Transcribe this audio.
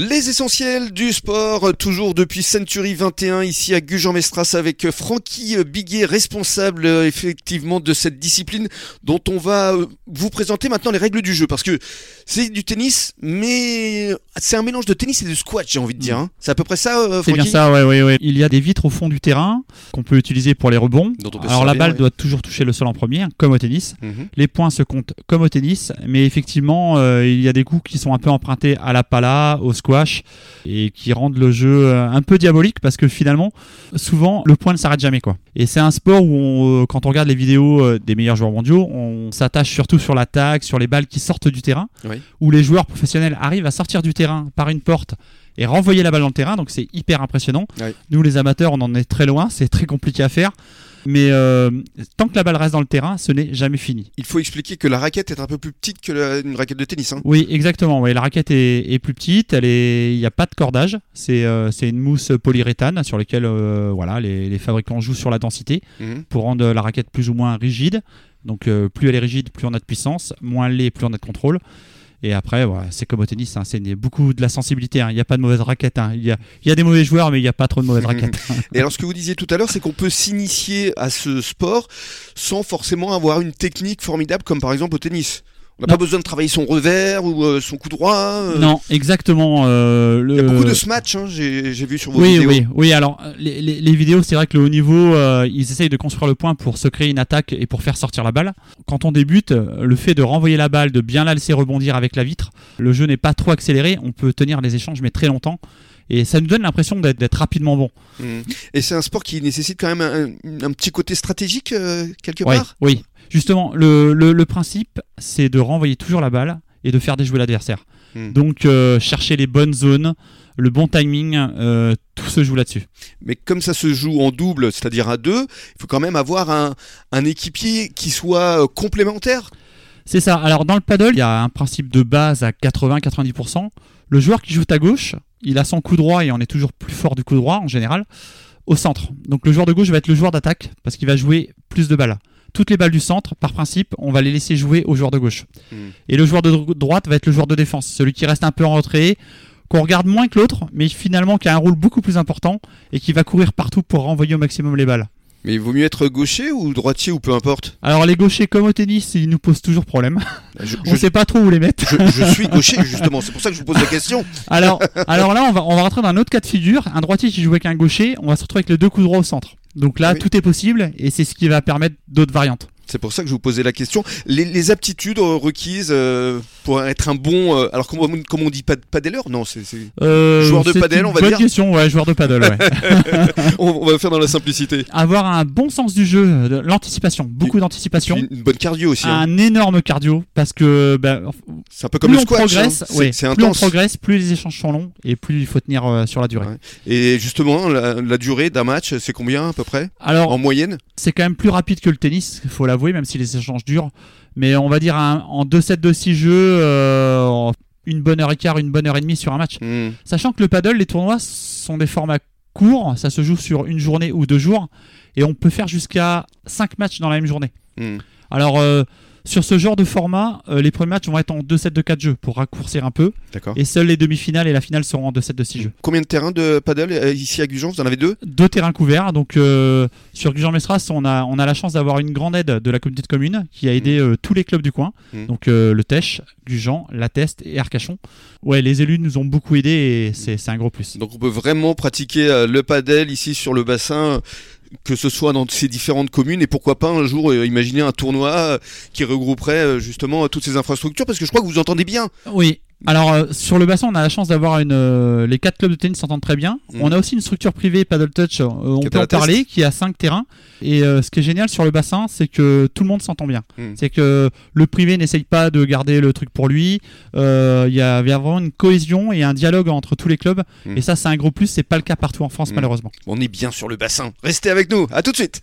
Les essentiels du sport, toujours depuis Century 21, ici à Gujan-Mestras avec Francky Biguet, responsable euh, effectivement de cette discipline dont on va euh, vous présenter maintenant les règles du jeu. Parce que c'est du tennis, mais c'est un mélange de tennis et de squash, j'ai envie de dire. hein. C'est à peu près ça, euh, C'est bien Francky ça, ouais, ouais, ouais. Il y a des vitres au fond du terrain qu'on peut utiliser pour les rebonds. Alors la balle ouais. doit toujours toucher le sol en premier, hein, comme au tennis. Mhm. Les points se comptent comme au tennis, mais effectivement, euh, il y a des coups qui sont un peu empruntés à la pala, au squash, et qui rendent le jeu euh, un peu diabolique parce que finalement, souvent, le point ne s'arrête jamais, quoi. Et c'est un sport où, on, euh, quand on regarde les vidéos euh, des meilleurs joueurs mondiaux, on s'attache surtout sur l'attaque, sur les balles qui sortent du terrain, Oui. où les joueurs professionnels arrivent à sortir du terrain par une porte et renvoyer la balle dans le terrain, donc c'est hyper impressionnant. Nous, les amateurs, on en est très loin, c'est très compliqué à faire. Mais euh, tant que la balle reste dans le terrain, ce n'est jamais fini. Il faut expliquer que la raquette est un peu plus petite que la- une raquette de tennis. hein. Oui, exactement. Oui, la raquette est, est plus petite. Elle est, il n'y a pas de cordage. C'est, euh, une mousse polyuréthane sur laquelle, euh, voilà, les, les fabricants jouent sur la densité Mhm. pour rendre la raquette plus ou moins rigide. Donc, euh, plus elle est rigide, plus on a de puissance. Moins elle l'est, plus on a de contrôle. Et après, voilà, c'est comme au tennis, hein, c'est beaucoup de la sensibilité. hein. Il n'y a pas de mauvaise raquette. hein. Il, y a, il y a des mauvais joueurs, mais il n'y a pas trop de mauvaises raquettes. Et alors, ce que vous disiez tout à l'heure, c'est qu'on peut s'initier à ce sport sans forcément avoir une technique formidable, comme par exemple au tennis. On n'a pas besoin de travailler son revers ou euh, son coup droit. euh. non, exactement. euh, le... Il y a beaucoup de smash, hein, j'ai vu sur vos oui, vidéos. oui, oui. Alors, les, les- les vidéos, c'est vrai que le haut niveau, euh, ils essayent de construire le point pour se créer une attaque et pour faire sortir la balle. Quand on débute, le fait de renvoyer la balle, de bien la laisser rebondir avec la vitre, le jeu n'est pas trop accéléré. On peut tenir les échanges, mais très longtemps. Et ça nous donne l'impression d'être rapidement bon. Mhm. Et c'est un sport qui nécessite quand même un, un petit côté stratégique euh, quelque Ouais, part? oui. Justement, le, le- le principe, c'est de renvoyer toujours la balle et de faire déjouer l'adversaire. Hmm. Donc, euh, chercher les bonnes zones, le bon timing, euh, tout se joue là-dessus. Mais comme ça se joue en double, c'est-à-dire à deux, il faut quand même avoir un, un équipier qui soit euh, complémentaire. C'est ça. Alors dans le paddle, il y a un principe de base à 80-90%. Le joueur qui joue à gauche, il a son coup droit et on est toujours plus fort du coup droit en général au centre. Donc le joueur de gauche va être le joueur d'attaque parce qu'il va jouer plus de balles. Toutes les balles du centre, par principe, on va les laisser jouer au joueur de gauche. Hmm. Et le joueur de dro- droite va être le joueur de défense, celui qui reste un peu en retrait, qu'on regarde moins que l'autre, mais finalement qui a un rôle beaucoup plus important et qui va courir partout pour renvoyer au maximum les balles. Mais il vaut mieux être gaucher ou droitier ou peu importe. Alors les gauchers comme au tennis, ils nous posent toujours problème. Je, On je- sait pas trop où les mettre. je- je suis gaucher justement, c'est pour ça que je vous pose la question. Alors, alors là, on va, on va rentrer dans un autre cas de figure. Un droitier qui joue avec un gaucher, on va se retrouver avec les deux coups droits au centre. Donc là, Oui. tout est possible et c'est ce qui va permettre d'autres variantes. C'est pour ça que je vous posais la question. Les, les aptitudes euh, requises euh, pour être un bon. euh, alors, comment, on- comment on dit pad- paddler Non, c'est. Euh, Joueur de paddle, on va bonne dire question, ouais, joueur de paddle, ouais. on, on va faire dans la simplicité. Avoir un bon sens du jeu, l'anticipation, beaucoup d'anticipation. Une, une bonne cardio aussi. hein. Un énorme cardio parce que bah, C'est un peu comme plus le on squash. progresse, hein. Ouais, plus on progresse, plus les échanges sont longs et plus il faut tenir sur la durée. Ouais. Et justement, la, la durée d'un match, c'est combien à peu près? Alors, En moyenne? c'est quand même plus rapide que le tennis, il faut l'avouer, même si les échanges durent. Mais on va dire un- en 2 sets de 6 jeux, euh, une bonne heure et quart, une bonne heure et demie sur un match. Hmm. Sachant que le paddle, les tournois sont des formats courts, ça se joue sur une journée ou deux jours, et on peut faire jusqu'à 5 matchs dans la même journée. Hmm. Alors, euh, sur ce genre de format, euh, les premiers matchs vont être en 2 sets de 4 jeux pour raccourcir un peu, D'accord. et seules les demi-finales et la finale seront en 2 sets de 6 jeux. Combien de terrains de paddle euh, ici à Gujan Vous en avez deux Deux terrains couverts, donc euh, sur Gujan-Mestras, on a, on a la chance d'avoir une grande aide de la communauté de communes qui a aidé euh, tous les clubs du coin, Mhm. donc le Tèche, Gujan, La Teste et Arcachon. Ouais, les élus nous ont beaucoup aidés et c'est c'est un gros plus. Donc on peut vraiment pratiquer le paddle ici sur le bassin, que ce soit dans ces différentes communes, et pourquoi pas un jour euh, imaginer un tournoi euh, qui regrouperait euh, justement toutes ces infrastructures, parce que je crois que vous entendez bien. Oui. Alors euh, sur le bassin, on a la chance d'avoir une. euh, les quatre clubs de tennis s'entendent très bien. Mhm. On a aussi une structure privée Paddle Touch. euh, on peut en parler, qui a cinq terrains. Et ce qui est génial sur le bassin, c'est que tout le monde s'entend bien. Mhm. C'est que le privé n'essaye pas de garder le truc pour lui. Il y, a, vraiment une cohésion et un dialogue entre tous les clubs. Mhm. Et ça, c'est un gros plus. C'est pas le cas partout en France, malheureusement. On est bien sur le bassin. Restez avec nous, à tout de suite